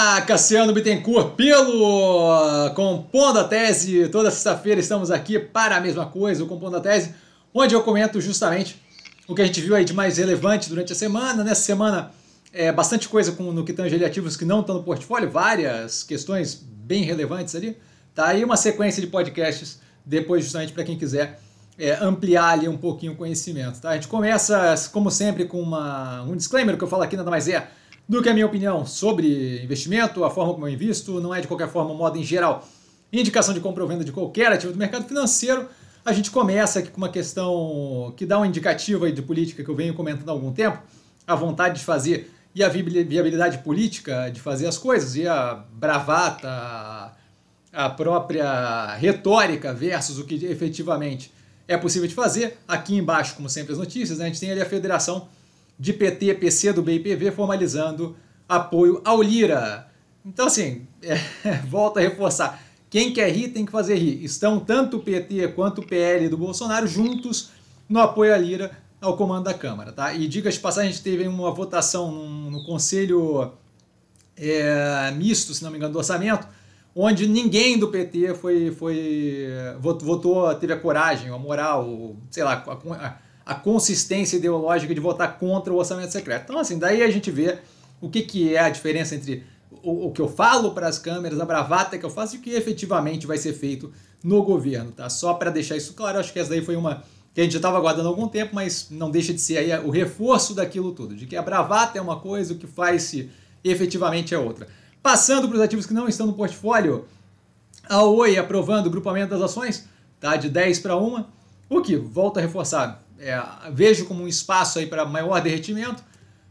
Olá, Cassiano Bittencourt, pelo Compondo a Tese. Toda sexta-feira estamos aqui para a mesma coisa, o Compondo a Tese, onde eu comento justamente o que a gente viu aí de mais relevante durante a semana. Nessa semana, é, bastante coisa com, no que tange ativos que não estão no portfólio, várias questões bem relevantes ali. Tá aí uma sequência de podcasts depois justamente para quem quiser é, ampliar ali um pouquinho o conhecimento. Tá? A gente começa, como sempre, com uma, um disclaimer, que eu falo aqui nada mais é do que a minha opinião sobre investimento, a forma como eu invisto, não é de qualquer forma, modo em geral, indicação de compra ou venda de qualquer ativo do mercado financeiro. A gente começa aqui com uma questão que dá um indicativo aí de política que eu venho comentando há algum tempo, a vontade de fazer e a viabilidade política de fazer as coisas, e a bravata, a própria retórica versus o que efetivamente é possível de fazer. Aqui embaixo, como sempre, as notícias, né? a gente tem ali a Federação de PT, PC do BIPV formalizando apoio ao Lira. Então, assim, é, volta a reforçar. Quem quer rir tem que fazer rir. Estão tanto o PT quanto o PL do Bolsonaro juntos no apoio à Lira ao comando da Câmara. Tá? E diga de passagem, a gente teve uma votação no, no Conselho é, Misto, se não me engano, do orçamento, onde ninguém do PT foi, foi votou, teve a coragem, a moral, sei lá, a, a consistência ideológica de votar contra o orçamento secreto. Então, assim, daí a gente vê o que, que é a diferença entre o, o que eu falo para as câmeras, a bravata que eu faço e o que efetivamente vai ser feito no governo, tá? Só para deixar isso claro, acho que essa daí foi uma que a gente já estava aguardando há algum tempo, mas não deixa de ser aí o reforço daquilo tudo, de que a bravata é uma coisa, o que faz-se efetivamente é outra. Passando para os ativos que não estão no portfólio, a Oi aprovando o grupamento das ações, tá? De 10 para 1, o que, volta a reforçar, é, vejo como um espaço aí para maior derretimento.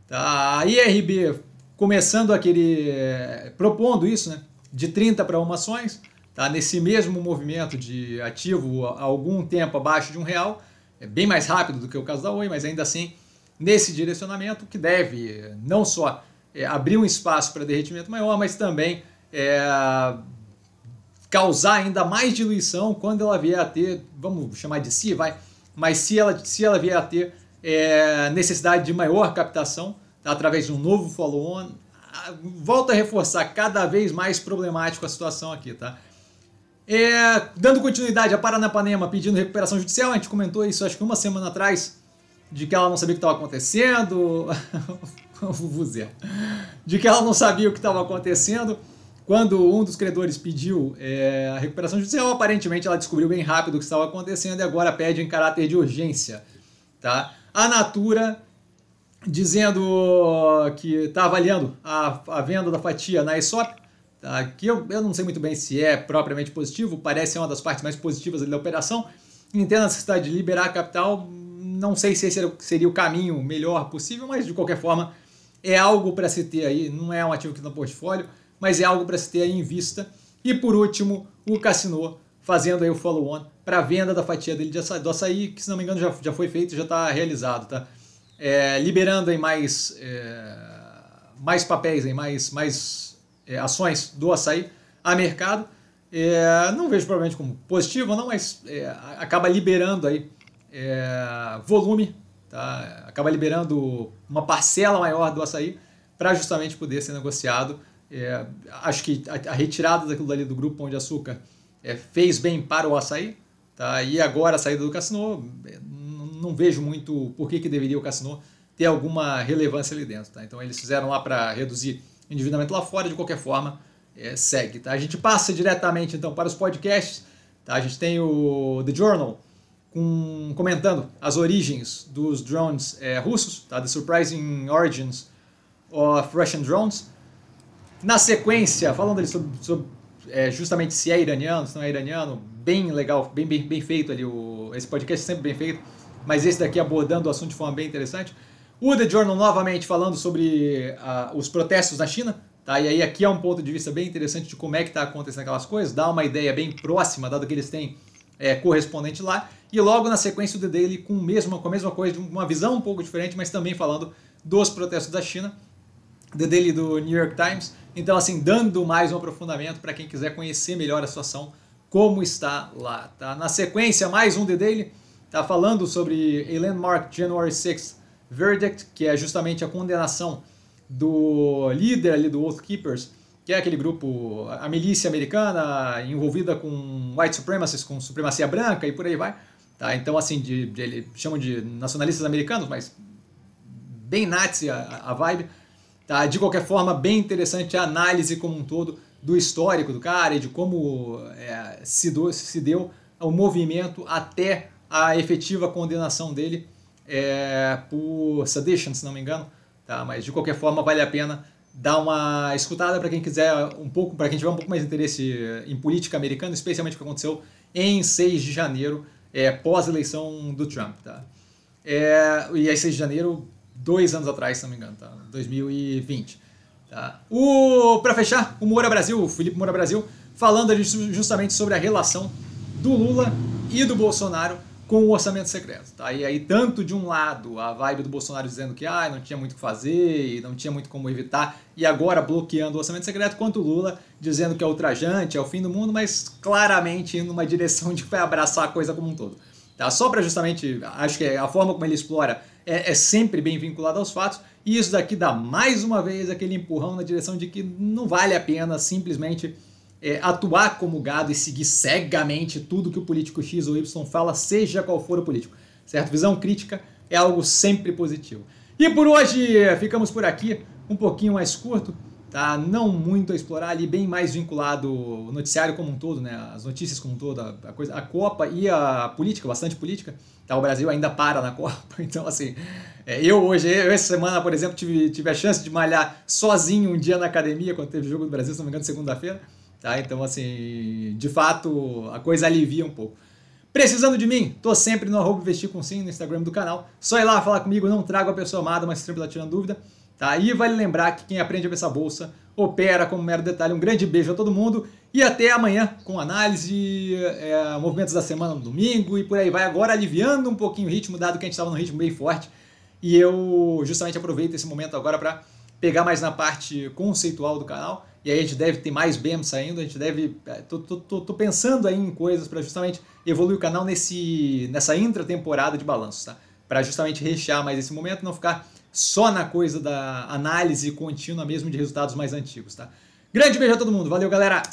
Tá? A IRB começando aquele. É, propondo isso, né? De 30 para uma ações, tá? nesse mesmo movimento de ativo há algum tempo abaixo de um real. É bem mais rápido do que o caso da Oi, mas ainda assim nesse direcionamento que deve não só é, abrir um espaço para derretimento maior, mas também é, causar ainda mais diluição quando ela vier a ter, vamos chamar de si, vai, mas se ela, se ela vier a ter é, necessidade de maior captação, tá, através de um novo follow-on, volta a reforçar cada vez mais problemático a situação aqui, tá? É, dando continuidade a Paranapanema pedindo recuperação judicial, a gente comentou isso acho que uma semana atrás, de que ela não sabia o que estava acontecendo, de que ela não sabia o que estava acontecendo, quando um dos credores pediu é, a recuperação judicial, aparentemente ela descobriu bem rápido o que estava acontecendo e agora pede em caráter de urgência. Tá? A Natura dizendo que está avaliando a, a, venda da fatia na ESOP, tá? que eu, eu não sei muito bem se é propriamente positivo, parece ser uma das partes mais positivas da operação. Entendo a necessidade de liberar capital, não sei se esse seria o caminho melhor possível, mas de qualquer forma é algo para se ter aí, não é um ativo que está no portfólio mas é algo para se ter em vista. E por último, o Cassino fazendo aí o follow-on para venda da fatia dele de açaí, do açaí, que se não me engano já, já foi feito, já está realizado, tá? É, liberando aí mais, é, mais papéis, aí, mais, mais é, ações do açaí a mercado. É, não vejo provavelmente como positivo, não, mas é, acaba liberando aí é, volume, tá? acaba liberando uma parcela maior do açaí para justamente poder ser negociado é, acho que a, a, retirada daquilo dali do grupo Pão de Açúcar é, fez bem para o açaí. Tá? E agora a saída do Cassino, é, não vejo muito por que, que deveria o Cassino ter alguma relevância ali dentro. Tá? Então eles fizeram lá para reduzir endividamento lá fora, de qualquer forma, é, segue. Tá? A gente passa diretamente então para os podcasts. Tá? A gente tem o The Journal com, comentando as origens dos drones é, russos, tá? The Surprising Origins of Russian Drones. Na sequência, falando ali sobre, sobre é, justamente se é iraniano, se não é iraniano, bem legal, bem, bem, bem feito ali, o, esse podcast sempre bem feito, mas esse daqui abordando o assunto de forma bem interessante. O The Journal novamente falando sobre uh, os protestos na China, tá? E aí aqui é um ponto de vista bem interessante de como é que está acontecendo aquelas coisas, dá uma ideia bem próxima, dado que eles têm é, correspondente lá, e logo na sequência o The Daily com, mesmo, com a mesma coisa, uma visão um pouco diferente, mas também falando dos protestos da China. The Daily do New York Times. Então, assim, dando mais um aprofundamento para quem quiser conhecer melhor a situação, como está lá. Tá? Na sequência, mais um The Daily, tá falando sobre a Landmark January 6 Verdict, que é justamente a condenação do líder ali do Oath Keepers que é aquele grupo, a milícia americana envolvida com white supremacists, com supremacia branca e por aí vai. Tá? Então, assim, de, de, eles chamam de nacionalistas americanos, mas bem nazi a, a vibe. Tá? De qualquer forma, bem interessante a análise como um todo do histórico do cara e de como é, se, do, se deu o movimento até a efetiva condenação dele é, por sedition, se não me engano. Tá? Mas de qualquer forma, vale a pena dar uma escutada para quem quiser um pouco, para quem tiver um pouco mais de interesse em política americana, especialmente o que aconteceu em 6 de janeiro é, pós-eleição do Trump, tá? É, e aí 6 de janeiro, dois anos atrás, se não me engano, tá? 2020. Tá? O, pra fechar, o Moura Brasil, o Felipe Moura Brasil, falando justamente sobre a relação do Lula e do Bolsonaro com o orçamento secreto. Tá? E aí, tanto de um lado, a vibe do Bolsonaro dizendo que ah, não tinha muito o que fazer não tinha muito como evitar, e agora bloqueando o orçamento secreto, quanto o Lula dizendo que é ultrajante, é o fim do mundo, mas claramente indo numa direção de que vai abraçar a coisa como um todo. Tá? Só para justamente, acho que a forma como ele explora é, é sempre bem vinculada aos fatos, e isso daqui dá mais uma vez aquele empurrão na direção de que não vale a pena simplesmente é, atuar como gado e seguir cegamente tudo que o político X ou Y fala, seja qual for o político. Certo? Visão crítica é algo sempre positivo. E por hoje ficamos por aqui, um pouquinho mais curto, tá? Não muito a explorar ali, bem mais vinculado o noticiário como um todo, né? As notícias como um todo, a, coisa, a Copa e a política, bastante política. Tá? O Brasil ainda para na Copa, então assim, é, eu hoje, eu essa semana, por exemplo, tive, tive a chance de malhar sozinho um dia na academia quando teve o jogo do Brasil, se não me engano, segunda-feira. Tá? Então, assim, de fato, a coisa alivia um pouco. Precisando de mim? Tô sempre no arroba vestir com sim no Instagram do canal. Só ir lá falar comigo, não trago a pessoa amada, mas sempre tá tirando dúvida. Tá? E vale lembrar que quem aprende a essa bolsa opera como mero detalhe. Um grande beijo a todo mundo e até amanhã com análise, é, movimentos da semana no domingo e por aí vai. Agora aliviando um pouquinho o ritmo, dado que a gente estava num ritmo bem forte. E eu justamente aproveito esse momento agora para pegar mais na parte conceitual do canal e aí a gente deve ter mais BEM saindo, a gente deve. É, tô, tô, tô, tô pensando aí em coisas para justamente evoluir o canal nesse, nessa intratemporada de balanços, tá? Para justamente rechear mais esse momento, não ficar só na coisa da análise contínua mesmo de resultados mais antigos, tá? Grande beijo a todo mundo, valeu galera!